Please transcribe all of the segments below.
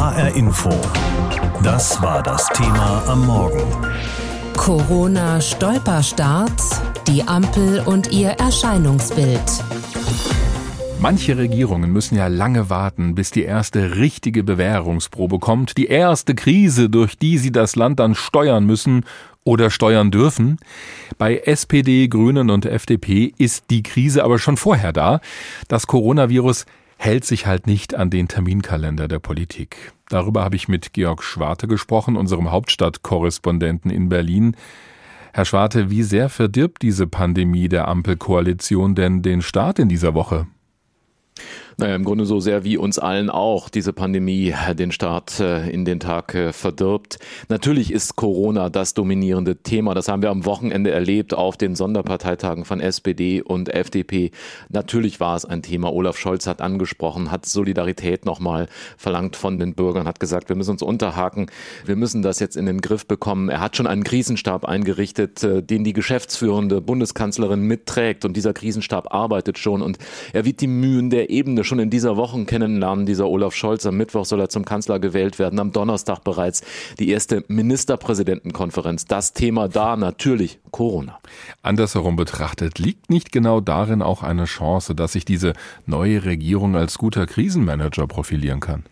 HR Info. Das war das Thema am Morgen. Corona Stolperstart, die Ampel und ihr Erscheinungsbild. Manche Regierungen müssen ja lange warten, bis die erste richtige Bewährungsprobe kommt, die erste Krise, durch die sie das Land dann steuern müssen oder steuern dürfen. Bei SPD, Grünen und FDP ist die Krise aber schon vorher da. Das Coronavirus hält sich halt nicht an den Terminkalender der Politik. Darüber habe ich mit Georg Schwarte gesprochen, unserem Hauptstadtkorrespondenten in Berlin. Herr Schwarte, wie sehr verdirbt diese Pandemie der Ampelkoalition denn den Start in dieser Woche? Naja, im Grunde so sehr wie uns allen auch diese Pandemie den Start äh, in den Tag äh, verdirbt. Natürlich ist Corona das dominierende Thema. Das haben wir am Wochenende erlebt auf den Sonderparteitagen von SPD und FDP. Natürlich war es ein Thema. Olaf Scholz hat angesprochen, hat Solidarität nochmal verlangt von den Bürgern, hat gesagt, wir müssen uns unterhaken. Wir müssen das jetzt in den Griff bekommen. Er hat schon einen Krisenstab eingerichtet, äh, den die geschäftsführende Bundeskanzlerin mitträgt. Und dieser Krisenstab arbeitet schon und er wird die Mühen der Ebene schon in dieser Woche kennenlernen, dieser Olaf Scholz. Am Mittwoch soll er zum Kanzler gewählt werden, am Donnerstag bereits die erste Ministerpräsidentenkonferenz. Das Thema da natürlich Corona. Andersherum betrachtet, liegt nicht genau darin auch eine Chance, dass sich diese neue Regierung als guter Krisenmanager profilieren kann?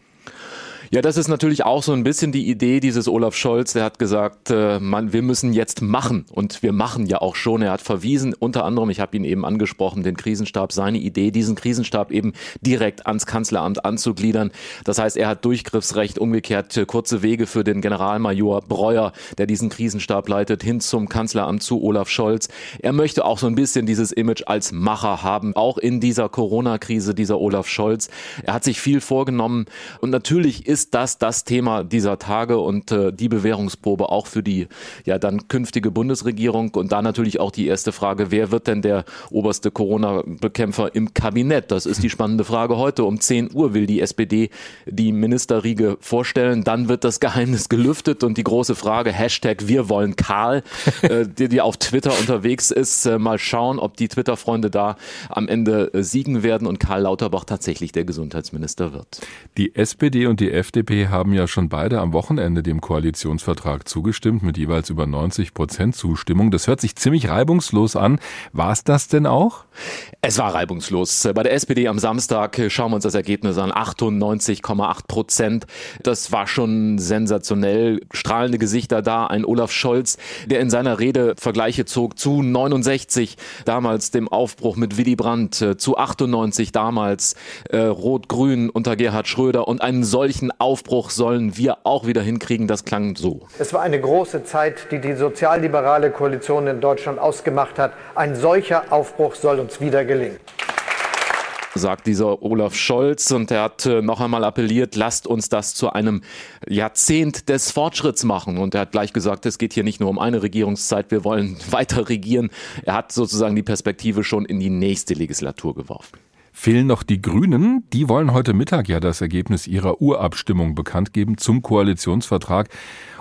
Ja, das ist natürlich auch so ein bisschen die Idee dieses Olaf Scholz. Der hat gesagt, äh, man, wir müssen jetzt machen. Und wir machen ja auch schon. Er hat verwiesen, unter anderem, ich habe ihn eben angesprochen, den Krisenstab, seine Idee, diesen Krisenstab eben direkt ans Kanzleramt anzugliedern. Das heißt, er hat Durchgriffsrecht, umgekehrt äh, kurze Wege für den Generalmajor Breuer, der diesen Krisenstab leitet, hin zum Kanzleramt zu Olaf Scholz. Er möchte auch so ein bisschen dieses Image als Macher haben, auch in dieser Corona-Krise, dieser Olaf Scholz. Er hat sich viel vorgenommen und natürlich ist ist das das Thema dieser Tage und äh, die Bewährungsprobe auch für die ja dann künftige Bundesregierung und da natürlich auch die erste Frage, wer wird denn der oberste Corona-Bekämpfer im Kabinett? Das ist die spannende Frage heute. Um 10 Uhr will die SPD die Ministerriege vorstellen, dann wird das Geheimnis gelüftet und die große Frage, Hashtag wir wollen Karl, äh, die, die auf Twitter unterwegs ist, äh, mal schauen, ob die Twitter-Freunde da am Ende äh, siegen werden und Karl Lauterbach tatsächlich der Gesundheitsminister wird. Die SPD und die FDP FDP haben ja schon beide am Wochenende dem Koalitionsvertrag zugestimmt, mit jeweils über 90 Prozent Zustimmung. Das hört sich ziemlich reibungslos an. War es das denn auch? Es war reibungslos. Bei der SPD am Samstag schauen wir uns das Ergebnis an. 98,8 Prozent. Das war schon sensationell. Strahlende Gesichter da. Ein Olaf Scholz, der in seiner Rede Vergleiche zog zu 69, damals dem Aufbruch mit Willy Brandt, äh, zu 98 damals äh, Rot-Grün unter Gerhard Schröder und einen solchen Aufbruch sollen wir auch wieder hinkriegen. Das klang so. Es war eine große Zeit, die die sozialliberale Koalition in Deutschland ausgemacht hat. Ein solcher Aufbruch soll uns wieder gelingen sagt dieser Olaf Scholz. Und er hat äh, noch einmal appelliert, lasst uns das zu einem Jahrzehnt des Fortschritts machen. Und er hat gleich gesagt, es geht hier nicht nur um eine Regierungszeit, wir wollen weiter regieren. Er hat sozusagen die Perspektive schon in die nächste Legislatur geworfen. Fehlen noch die Grünen. Die wollen heute Mittag ja das Ergebnis ihrer Urabstimmung bekannt geben zum Koalitionsvertrag.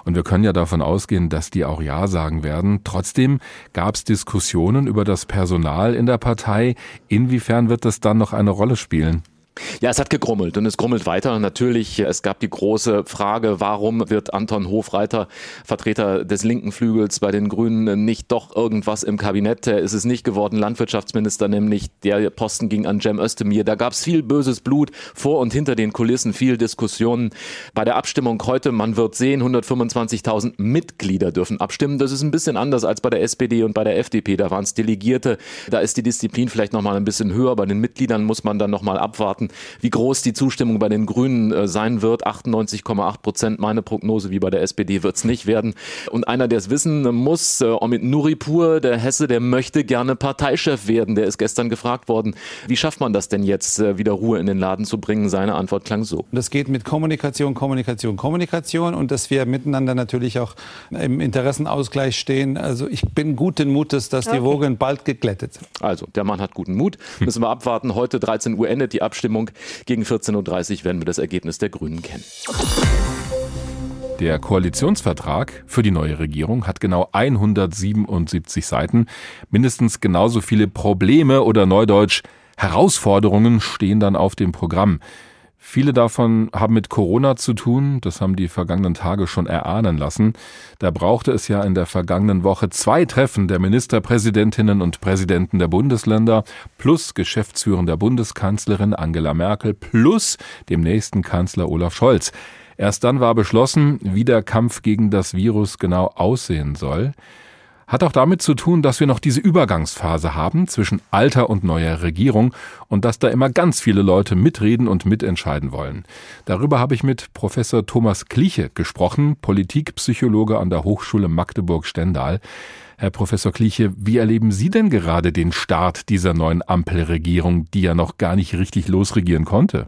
Und wir können ja davon ausgehen, dass die auch Ja sagen werden. Trotzdem gab es Diskussionen über das Personal in der Partei. Inwiefern wird das dann noch eine Rolle spielen? Ja, es hat gegrummelt und es grummelt weiter. Natürlich, es gab die große Frage, warum wird Anton Hofreiter, Vertreter des linken Flügels bei den Grünen, nicht doch irgendwas im Kabinett? Ist es nicht geworden, Landwirtschaftsminister, nämlich der Posten ging an Cem Özdemir. Da gab es viel böses Blut vor und hinter den Kulissen, viel Diskussionen. Bei der Abstimmung heute, man wird sehen, 125.000 Mitglieder dürfen abstimmen. Das ist ein bisschen anders als bei der SPD und bei der FDP. Da waren es Delegierte. Da ist die Disziplin vielleicht noch mal ein bisschen höher. Bei den Mitgliedern muss man dann noch mal abwarten wie groß die Zustimmung bei den Grünen äh, sein wird. 98,8 Prozent. Meine Prognose wie bei der SPD wird es nicht werden. Und einer, der es wissen muss, äh, Omid Nuripur, der Hesse, der möchte gerne Parteichef werden. Der ist gestern gefragt worden, wie schafft man das denn jetzt, äh, wieder Ruhe in den Laden zu bringen? Seine Antwort klang so. Das geht mit Kommunikation, Kommunikation, Kommunikation und dass wir miteinander natürlich auch im Interessenausgleich stehen. Also ich bin guten Mutes, dass die Wogen bald geglättet sind. Also, der Mann hat guten Mut. Müssen wir abwarten. Heute 13 Uhr endet die Abstimmung. Abstimmung. Gegen 14.30 Uhr werden wir das Ergebnis der Grünen kennen. Der Koalitionsvertrag für die neue Regierung hat genau 177 Seiten. Mindestens genauso viele Probleme oder neudeutsch Herausforderungen stehen dann auf dem Programm. Viele davon haben mit Corona zu tun, das haben die vergangenen Tage schon erahnen lassen. Da brauchte es ja in der vergangenen Woche zwei Treffen der Ministerpräsidentinnen und Präsidenten der Bundesländer plus geschäftsführender Bundeskanzlerin Angela Merkel plus dem nächsten Kanzler Olaf Scholz. Erst dann war beschlossen, wie der Kampf gegen das Virus genau aussehen soll. Hat auch damit zu tun, dass wir noch diese Übergangsphase haben zwischen alter und neuer Regierung und dass da immer ganz viele Leute mitreden und mitentscheiden wollen. Darüber habe ich mit Professor Thomas Kliche gesprochen, Politikpsychologe an der Hochschule Magdeburg-Stendal. Herr Professor Kliche, wie erleben Sie denn gerade den Start dieser neuen Ampelregierung, die ja noch gar nicht richtig losregieren konnte?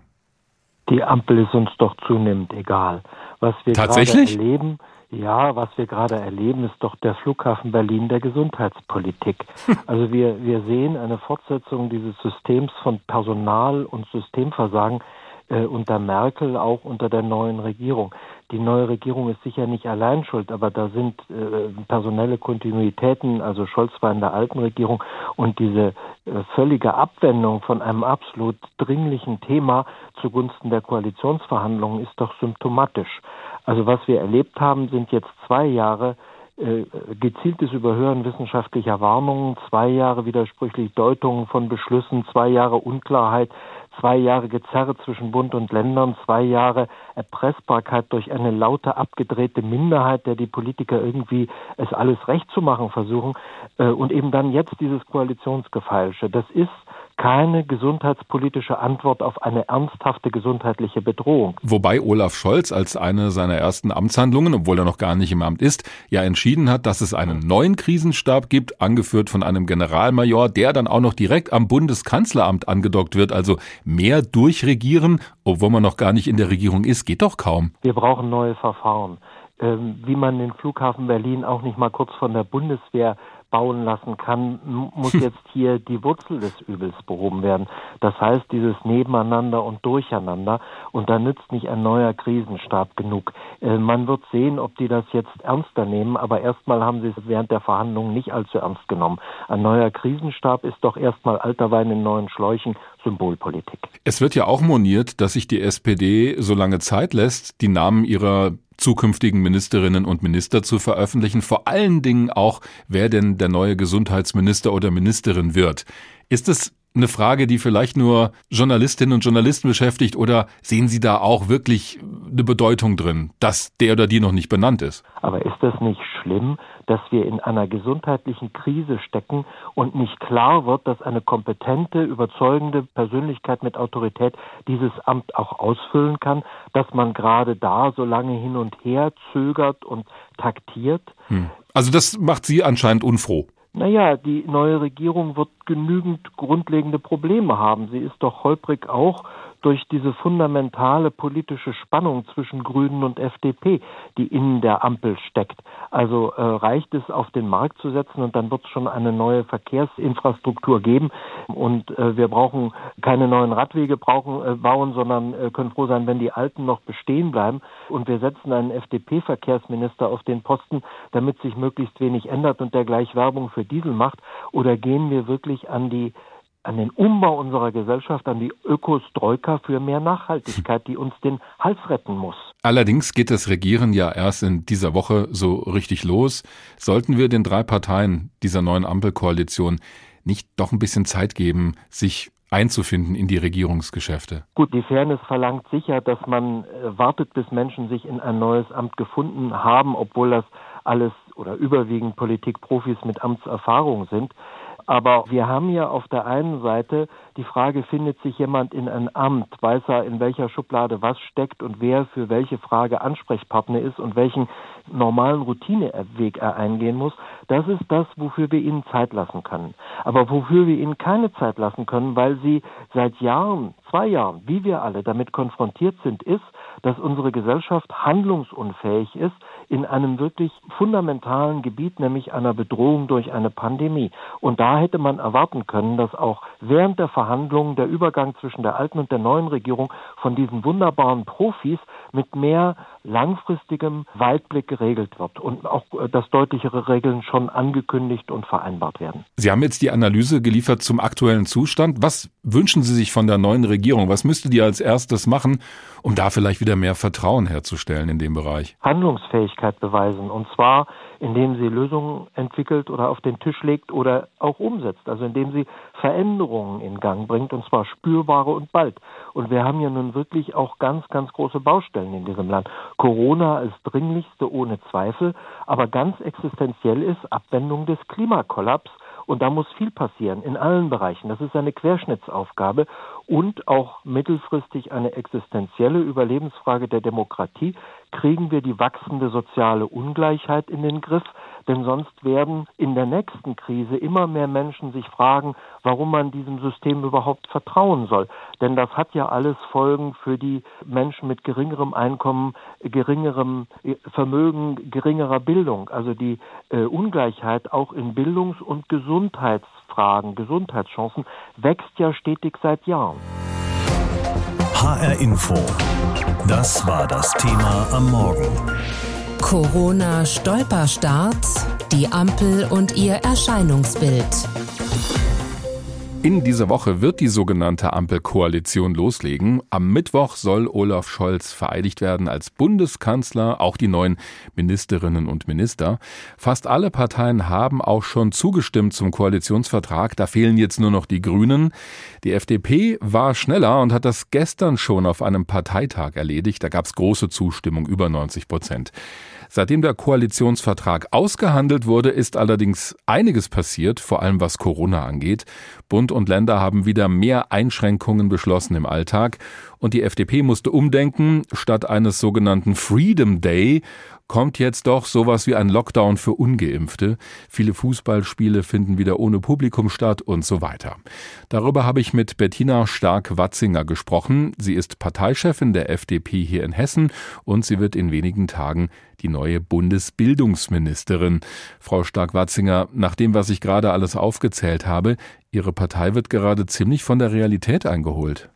Die Ampel ist uns doch zunehmend egal. Was wir Tatsächlich? gerade erleben, ja, was wir gerade erleben, ist doch der Flughafen Berlin der Gesundheitspolitik. Also wir, wir sehen eine Fortsetzung dieses Systems von Personal- und Systemversagen äh, unter Merkel, auch unter der neuen Regierung. Die neue Regierung ist sicher nicht allein schuld, aber da sind äh, personelle Kontinuitäten, also Scholz war in der alten Regierung und diese äh, völlige Abwendung von einem absolut dringlichen Thema zugunsten der Koalitionsverhandlungen ist doch symptomatisch. Also was wir erlebt haben, sind jetzt zwei Jahre äh, gezieltes Überhören wissenschaftlicher Warnungen, zwei Jahre widersprüchlich Deutungen von Beschlüssen, zwei Jahre Unklarheit, zwei Jahre Gezerre zwischen Bund und Ländern, zwei Jahre Erpressbarkeit durch eine laute, abgedrehte Minderheit, der die Politiker irgendwie es alles recht zu machen versuchen, äh, und eben dann jetzt dieses Koalitionsgefeilsche. Das ist keine gesundheitspolitische Antwort auf eine ernsthafte gesundheitliche Bedrohung. Wobei Olaf Scholz als eine seiner ersten Amtshandlungen, obwohl er noch gar nicht im Amt ist, ja entschieden hat, dass es einen neuen Krisenstab gibt, angeführt von einem Generalmajor, der dann auch noch direkt am Bundeskanzleramt angedockt wird. Also mehr durchregieren, obwohl man noch gar nicht in der Regierung ist, geht doch kaum. Wir brauchen neue Verfahren. Ähm, wie man den Flughafen Berlin auch nicht mal kurz von der Bundeswehr bauen lassen kann, muss jetzt hier die Wurzel des Übels behoben werden. Das heißt, dieses Nebeneinander und Durcheinander. Und da nützt nicht ein neuer Krisenstab genug. Äh, man wird sehen, ob die das jetzt ernster nehmen, aber erstmal haben sie es während der Verhandlungen nicht allzu ernst genommen. Ein neuer Krisenstab ist doch erstmal alter Wein in neuen Schläuchen, Symbolpolitik. Es wird ja auch moniert, dass sich die SPD so lange Zeit lässt, die Namen ihrer zukünftigen Ministerinnen und Minister zu veröffentlichen, vor allen Dingen auch, wer denn der neue Gesundheitsminister oder Ministerin wird. Ist es eine Frage, die vielleicht nur Journalistinnen und Journalisten beschäftigt oder sehen Sie da auch wirklich eine Bedeutung drin, dass der oder die noch nicht benannt ist? Aber ist das nicht schlimm, dass wir in einer gesundheitlichen Krise stecken und nicht klar wird, dass eine kompetente, überzeugende Persönlichkeit mit Autorität dieses Amt auch ausfüllen kann, dass man gerade da so lange hin und her zögert und taktiert? Hm. Also das macht Sie anscheinend unfroh. Naja, die neue Regierung wird genügend grundlegende Probleme haben. Sie ist doch holprig auch durch diese fundamentale politische Spannung zwischen Grünen und FDP, die in der Ampel steckt. Also äh, reicht es, auf den Markt zu setzen und dann wird es schon eine neue Verkehrsinfrastruktur geben. Und äh, wir brauchen keine neuen Radwege brauchen, äh, bauen, sondern äh, können froh sein, wenn die alten noch bestehen bleiben. Und wir setzen einen FDP-Verkehrsminister auf den Posten, damit sich möglichst wenig ändert und der gleich Werbung für Diesel macht. Oder gehen wir wirklich an die an den Umbau unserer Gesellschaft, an die Ökostroika für mehr Nachhaltigkeit, die uns den Hals retten muss. Allerdings geht das Regieren ja erst in dieser Woche so richtig los. Sollten wir den drei Parteien dieser neuen Ampelkoalition nicht doch ein bisschen Zeit geben, sich einzufinden in die Regierungsgeschäfte? Gut, die Fairness verlangt sicher, dass man äh, wartet, bis Menschen sich in ein neues Amt gefunden haben, obwohl das alles oder überwiegend Politikprofis mit Amtserfahrung sind. Aber wir haben ja auf der einen Seite die Frage, findet sich jemand in ein Amt, weiß er, in welcher Schublade was steckt und wer für welche Frage Ansprechpartner ist und welchen normalen Routineweg er eingehen muss. Das ist das, wofür wir ihnen Zeit lassen können. Aber wofür wir ihnen keine Zeit lassen können, weil sie seit Jahren, zwei Jahren, wie wir alle damit konfrontiert sind, ist, dass unsere Gesellschaft handlungsunfähig ist in einem wirklich fundamentalen Gebiet, nämlich einer Bedrohung durch eine Pandemie. Und da hätte man erwarten können, dass auch während der Verhandlungen der Übergang zwischen der alten und der neuen Regierung von diesen wunderbaren Profis mit mehr langfristigem Weitblick geregelt wird und auch äh, dass deutlichere Regeln schon angekündigt und vereinbart werden. Sie haben jetzt die Analyse geliefert zum aktuellen Zustand. Was wünschen Sie sich von der neuen Regierung? Was müsste die als erstes machen, um da vielleicht wieder mehr Vertrauen herzustellen in dem Bereich? Handlungsfähigkeit beweisen und zwar indem sie Lösungen entwickelt oder auf den Tisch legt oder auch umsetzt, also indem sie Veränderungen in Gang bringt und zwar spürbare und bald. Und wir haben ja nun wirklich auch ganz, ganz große Baustellen in diesem Land. Corona als dringlichste ohne Zweifel, aber ganz existenziell ist Abwendung des Klimakollaps und da muss viel passieren in allen Bereichen. Das ist eine Querschnittsaufgabe und auch mittelfristig eine existenzielle Überlebensfrage der Demokratie. Kriegen wir die wachsende soziale Ungleichheit in den Griff? Denn sonst werden in der nächsten Krise immer mehr Menschen sich fragen, warum man diesem System überhaupt vertrauen soll. Denn das hat ja alles Folgen für die Menschen mit geringerem Einkommen, geringerem Vermögen, geringerer Bildung. Also die äh, Ungleichheit auch in Bildungs- und Gesundheitsfragen, Gesundheitschancen wächst ja stetig seit Jahren. HR Info. Das war das Thema am Morgen. Corona-Stolperstart, die Ampel und ihr Erscheinungsbild. In dieser Woche wird die sogenannte Ampelkoalition loslegen. Am Mittwoch soll Olaf Scholz vereidigt werden als Bundeskanzler, auch die neuen Ministerinnen und Minister. Fast alle Parteien haben auch schon zugestimmt zum Koalitionsvertrag. Da fehlen jetzt nur noch die Grünen. Die FDP war schneller und hat das gestern schon auf einem Parteitag erledigt. Da gab es große Zustimmung, über 90 Prozent. Seitdem der Koalitionsvertrag ausgehandelt wurde, ist allerdings einiges passiert, vor allem was Corona angeht. Bund und Länder haben wieder mehr Einschränkungen beschlossen im Alltag und die FDP musste umdenken. Statt eines sogenannten Freedom Day kommt jetzt doch sowas wie ein Lockdown für ungeimpfte. Viele Fußballspiele finden wieder ohne Publikum statt und so weiter. Darüber habe ich mit Bettina Stark-Watzinger gesprochen. Sie ist Parteichefin der FDP hier in Hessen und sie wird in wenigen Tagen die neue Bundesbildungsministerin. Frau Stark-Watzinger, nach dem, was ich gerade alles aufgezählt habe, Ihre Partei wird gerade ziemlich von der Realität eingeholt.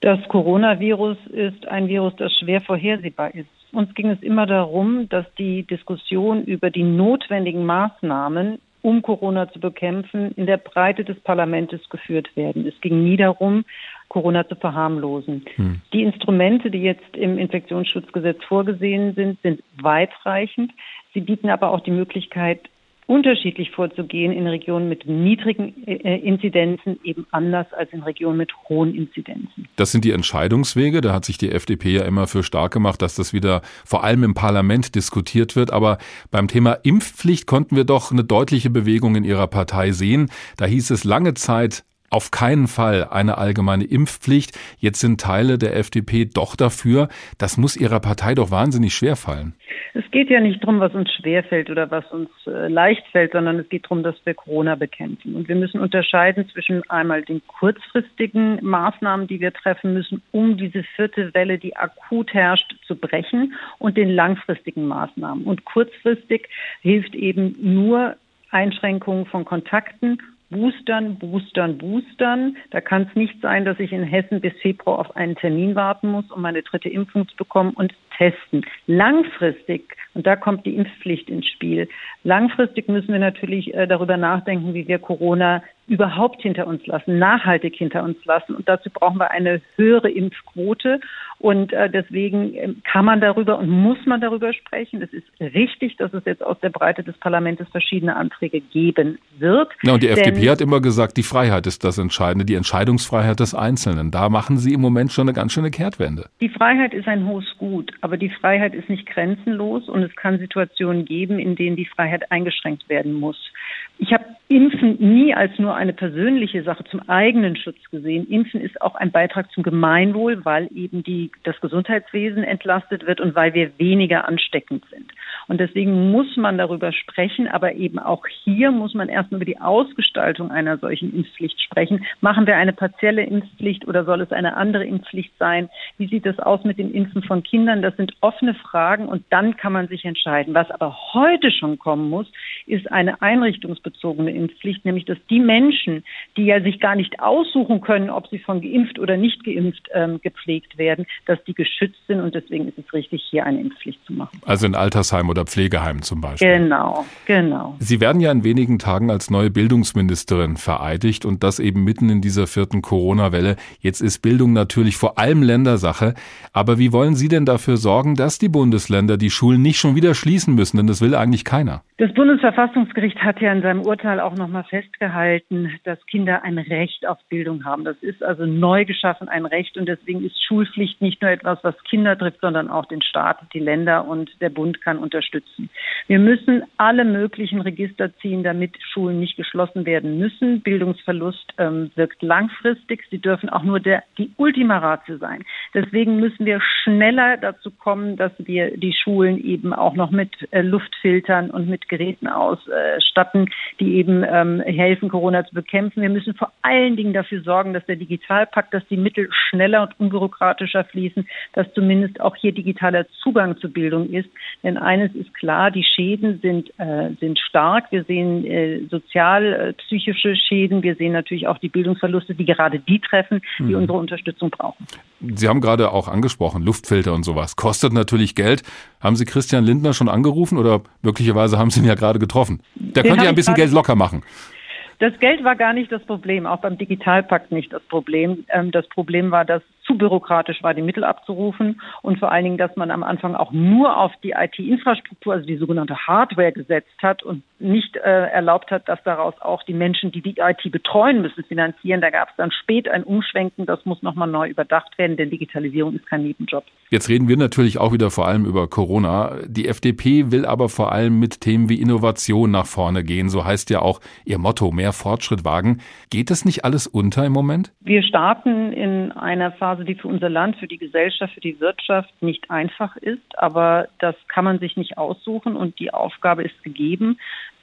Das Coronavirus ist ein Virus, das schwer vorhersehbar ist. Uns ging es immer darum, dass die Diskussion über die notwendigen Maßnahmen, um Corona zu bekämpfen, in der Breite des Parlaments geführt werden. Es ging nie darum, Corona zu verharmlosen. Hm. Die Instrumente, die jetzt im Infektionsschutzgesetz vorgesehen sind, sind weitreichend. Sie bieten aber auch die Möglichkeit, unterschiedlich vorzugehen in Regionen mit niedrigen äh, Inzidenzen, eben anders als in Regionen mit hohen Inzidenzen. Das sind die Entscheidungswege. Da hat sich die FDP ja immer für stark gemacht, dass das wieder vor allem im Parlament diskutiert wird. Aber beim Thema Impfpflicht konnten wir doch eine deutliche Bewegung in Ihrer Partei sehen. Da hieß es lange Zeit, auf keinen Fall eine allgemeine Impfpflicht. Jetzt sind Teile der FDP doch dafür. Das muss Ihrer Partei doch wahnsinnig schwer fallen. Es geht ja nicht darum, was uns schwerfällt oder was uns äh, leicht fällt, sondern es geht darum, dass wir Corona bekämpfen. Und wir müssen unterscheiden zwischen einmal den kurzfristigen Maßnahmen, die wir treffen müssen, um diese vierte Welle, die akut herrscht, zu brechen, und den langfristigen Maßnahmen. Und kurzfristig hilft eben nur Einschränkungen von Kontakten Boostern, Boostern, Boostern. Da kann es nicht sein, dass ich in Hessen bis Februar auf einen Termin warten muss, um meine dritte Impfung zu bekommen und testen. Langfristig, und da kommt die Impfpflicht ins Spiel, langfristig müssen wir natürlich äh, darüber nachdenken, wie wir Corona überhaupt hinter uns lassen, nachhaltig hinter uns lassen. Und dazu brauchen wir eine höhere Impfquote. Und äh, deswegen ähm, kann man darüber und muss man darüber sprechen. Es ist richtig, dass es jetzt aus der Breite des Parlaments verschiedene Anträge geben wird. Ja, und die FDP hat immer gesagt, die Freiheit ist das Entscheidende, die Entscheidungsfreiheit des Einzelnen. Da machen Sie im Moment schon eine ganz schöne Kehrtwende. Die Freiheit ist ein hohes Gut, aber die Freiheit ist nicht grenzenlos und es kann Situationen geben, in denen die Freiheit eingeschränkt werden muss. Ich habe Impfen nie als nur eine persönliche Sache zum eigenen Schutz gesehen. Impfen ist auch ein Beitrag zum Gemeinwohl, weil eben die, das Gesundheitswesen entlastet wird und weil wir weniger ansteckend sind. Und deswegen muss man darüber sprechen, aber eben auch hier muss man erstmal über die Ausgestaltung einer solchen Impfpflicht sprechen. Machen wir eine partielle Impfpflicht oder soll es eine andere Impfpflicht sein? Wie sieht es aus mit dem Impfen von Kindern? Das sind offene Fragen und dann kann man sich entscheiden. Was aber heute schon kommen muss, ist eine einrichtungsbezogene Impfpflicht, nämlich dass die Menschen, die ja sich gar nicht aussuchen können, ob sie von geimpft oder nicht geimpft ähm, gepflegt werden, dass die geschützt sind und deswegen ist es richtig, hier eine Impfpflicht zu machen. Also in Altersheimen oder Pflegeheimen zum Beispiel. Genau, genau. Sie werden ja in wenigen Tagen als neue Bildungsministerin vereidigt und das eben mitten in dieser vierten Corona-Welle. Jetzt ist Bildung natürlich vor allem Ländersache. Aber wie wollen Sie denn dafür sorgen, dass die Bundesländer die Schulen nicht schon wieder schließen müssen? Denn das will eigentlich keiner. Das Bundesverfassungsgericht hat ja in seinem Urteil auch nochmal festgehalten, dass Kinder ein Recht auf Bildung haben. Das ist also neu geschaffen ein Recht und deswegen ist Schulpflicht nicht nur etwas, was Kinder trifft, sondern auch den Staat, die Länder und der Bund kann unterstützen. Wir müssen alle möglichen Register ziehen, damit Schulen nicht geschlossen werden müssen. Bildungsverlust ähm, wirkt langfristig. Sie dürfen auch nur der, die Ultima Ratio sein. Deswegen müssen wir schneller dazu kommen, dass wir die Schulen eben auch noch mit äh, Luftfiltern und mit Geräten ausstatten, die eben ähm, helfen, Corona zu bekämpfen. Wir müssen vor allen Dingen dafür sorgen, dass der Digitalpakt, dass die Mittel schneller und unbürokratischer fließen, dass zumindest auch hier digitaler Zugang zur Bildung ist. Denn eines ist klar, die Schäden sind, äh, sind stark. Wir sehen äh, sozial-psychische äh, Schäden. Wir sehen natürlich auch die Bildungsverluste, die gerade die treffen, die mhm. unsere Unterstützung brauchen. Sie haben gerade auch angesprochen, Luftfilter und sowas. Kostet natürlich Geld. Haben Sie Christian Lindner schon angerufen oder möglicherweise haben Sie ihn ja gerade getroffen? Der Den könnte ja ein bisschen Geld locker machen. Das Geld war gar nicht das Problem, auch beim Digitalpakt nicht das Problem. Ähm, das Problem war, dass zu bürokratisch war, die Mittel abzurufen und vor allen Dingen, dass man am Anfang auch nur auf die IT-Infrastruktur, also die sogenannte Hardware gesetzt hat und nicht äh, erlaubt hat, dass daraus auch die Menschen, die die IT betreuen müssen, finanzieren. Da gab es dann spät ein Umschwenken, das muss nochmal neu überdacht werden, denn Digitalisierung ist kein Nebenjob. Jetzt reden wir natürlich auch wieder vor allem über Corona. Die FDP will aber vor allem mit Themen wie Innovation nach vorne gehen. So heißt ja auch ihr Motto, mehr Fortschritt wagen. Geht das nicht alles unter im Moment? Wir starten in einer Phase, Phase, die für unser Land, für die Gesellschaft, für die Wirtschaft nicht einfach ist. Aber das kann man sich nicht aussuchen und die Aufgabe ist gegeben.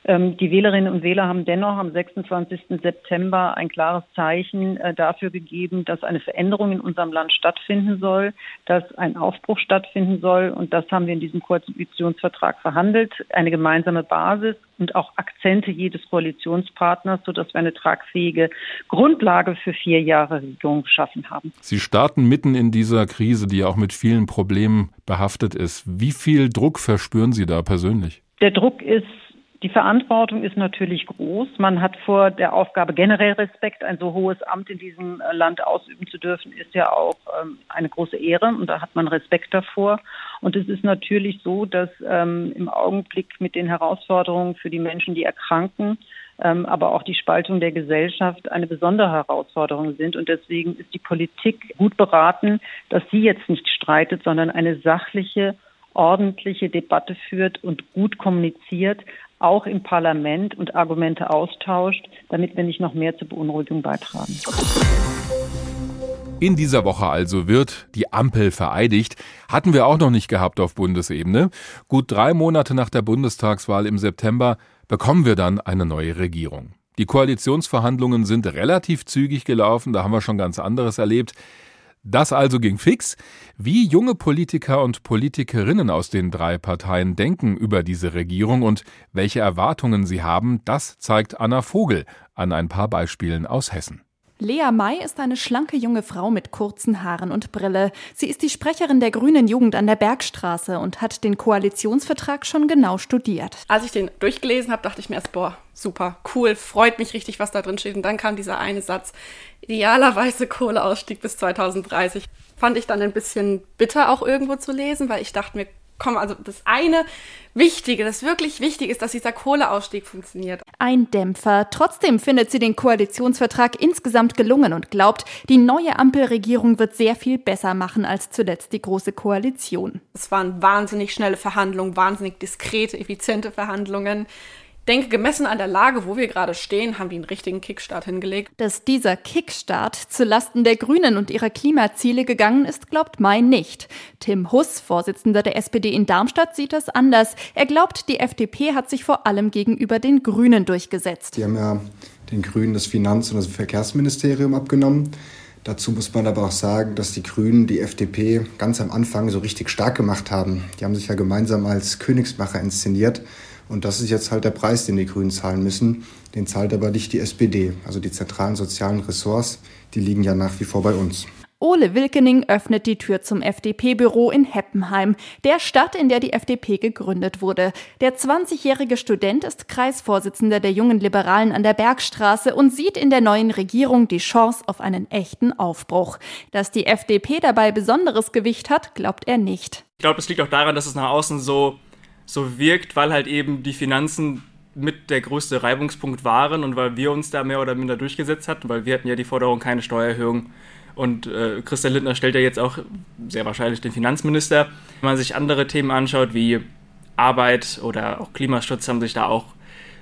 Ähm, die Wählerinnen und Wähler haben dennoch am 26. September ein klares Zeichen äh, dafür gegeben, dass eine Veränderung in unserem Land stattfinden soll, dass ein Aufbruch stattfinden soll. Und das haben wir in diesem Koalitionsvertrag verhandelt. Eine gemeinsame Basis und auch Akzente jedes Koalitionspartners, sodass wir eine tragfähige Grundlage für vier Jahre Regierung geschaffen haben. Sie starten mitten in dieser Krise, die ja auch mit vielen Problemen behaftet ist. Wie viel Druck verspüren Sie da persönlich? Der Druck ist die Verantwortung ist natürlich groß. Man hat vor der Aufgabe generell Respekt. Ein so hohes Amt in diesem äh, Land ausüben zu dürfen, ist ja auch ähm, eine große Ehre und da hat man Respekt davor. Und es ist natürlich so, dass ähm, im Augenblick mit den Herausforderungen für die Menschen, die erkranken, ähm, aber auch die Spaltung der Gesellschaft eine besondere Herausforderung sind. Und deswegen ist die Politik gut beraten, dass sie jetzt nicht streitet, sondern eine sachliche, ordentliche Debatte führt und gut kommuniziert, auch im Parlament und Argumente austauscht, damit wir nicht noch mehr zur Beunruhigung beitragen. In dieser Woche also wird die Ampel vereidigt. Hatten wir auch noch nicht gehabt auf Bundesebene. Gut drei Monate nach der Bundestagswahl im September bekommen wir dann eine neue Regierung. Die Koalitionsverhandlungen sind relativ zügig gelaufen, da haben wir schon ganz anderes erlebt. Das also ging fix. Wie junge Politiker und Politikerinnen aus den drei Parteien denken über diese Regierung und welche Erwartungen sie haben, das zeigt Anna Vogel an ein paar Beispielen aus Hessen. Lea May ist eine schlanke junge Frau mit kurzen Haaren und Brille. Sie ist die Sprecherin der Grünen Jugend an der Bergstraße und hat den Koalitionsvertrag schon genau studiert. Als ich den durchgelesen habe, dachte ich mir erst, boah, super, cool, freut mich richtig, was da drin steht. Und dann kam dieser eine Satz, idealerweise Kohleausstieg bis 2030. Fand ich dann ein bisschen bitter auch irgendwo zu lesen, weil ich dachte mir, komm, also das eine Wichtige, das wirklich Wichtige ist, dass dieser Kohleausstieg funktioniert. Ein Dämpfer. Trotzdem findet sie den Koalitionsvertrag insgesamt gelungen und glaubt, die neue Ampelregierung wird sehr viel besser machen als zuletzt die Große Koalition. Es waren wahnsinnig schnelle Verhandlungen, wahnsinnig diskrete, effiziente Verhandlungen denke, gemessen an der Lage, wo wir gerade stehen, haben die einen richtigen Kickstart hingelegt. Dass dieser Kickstart zulasten der Grünen und ihrer Klimaziele gegangen ist, glaubt May nicht. Tim Huss, Vorsitzender der SPD in Darmstadt, sieht das anders. Er glaubt, die FDP hat sich vor allem gegenüber den Grünen durchgesetzt. Die haben ja den Grünen das Finanz- und das Verkehrsministerium abgenommen. Dazu muss man aber auch sagen, dass die Grünen die FDP ganz am Anfang so richtig stark gemacht haben. Die haben sich ja gemeinsam als Königsmacher inszeniert. Und das ist jetzt halt der Preis, den die Grünen zahlen müssen. Den zahlt aber nicht die SPD. Also die zentralen sozialen Ressorts, die liegen ja nach wie vor bei uns. Ole Wilkening öffnet die Tür zum FDP-Büro in Heppenheim, der Stadt, in der die FDP gegründet wurde. Der 20-jährige Student ist Kreisvorsitzender der Jungen Liberalen an der Bergstraße und sieht in der neuen Regierung die Chance auf einen echten Aufbruch. Dass die FDP dabei besonderes Gewicht hat, glaubt er nicht. Ich glaube, es liegt auch daran, dass es nach außen so so wirkt, weil halt eben die Finanzen mit der größte Reibungspunkt waren und weil wir uns da mehr oder minder durchgesetzt hatten, weil wir hatten ja die Forderung keine Steuererhöhung und äh, Christian Lindner stellt ja jetzt auch sehr wahrscheinlich den Finanzminister. Wenn man sich andere Themen anschaut, wie Arbeit oder auch Klimaschutz, haben sich da auch,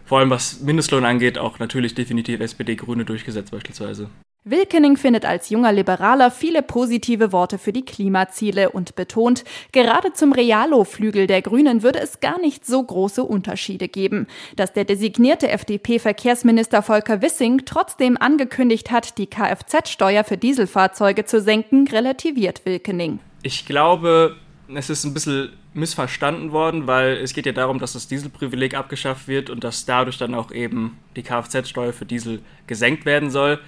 vor allem was Mindestlohn angeht, auch natürlich definitiv SPD-Grüne durchgesetzt beispielsweise. Wilkening findet als junger Liberaler viele positive Worte für die Klimaziele und betont, gerade zum Realo-Flügel der Grünen würde es gar nicht so große Unterschiede geben. Dass der designierte FDP-Verkehrsminister Volker Wissing trotzdem angekündigt hat, die Kfz-Steuer für Dieselfahrzeuge zu senken, relativiert Wilkening. Ich glaube, es ist ein bisschen missverstanden worden, weil es geht ja darum, dass das Dieselprivileg abgeschafft wird und dass dadurch dann auch eben die Kfz-Steuer für Diesel gesenkt werden soll.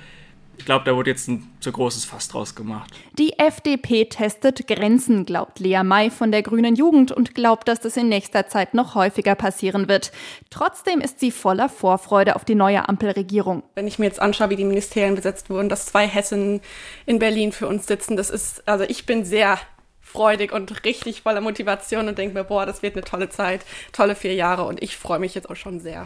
Ich glaube, da wurde jetzt ein zu großes Fass draus gemacht. Die FDP testet Grenzen, glaubt Lea May von der Grünen Jugend und glaubt, dass das in nächster Zeit noch häufiger passieren wird. Trotzdem ist sie voller Vorfreude auf die neue Ampelregierung. Wenn ich mir jetzt anschaue, wie die Ministerien besetzt wurden, dass zwei Hessen in Berlin für uns sitzen, das ist, also ich bin sehr freudig und richtig voller Motivation und denke mir, boah, das wird eine tolle Zeit, tolle vier Jahre und ich freue mich jetzt auch schon sehr.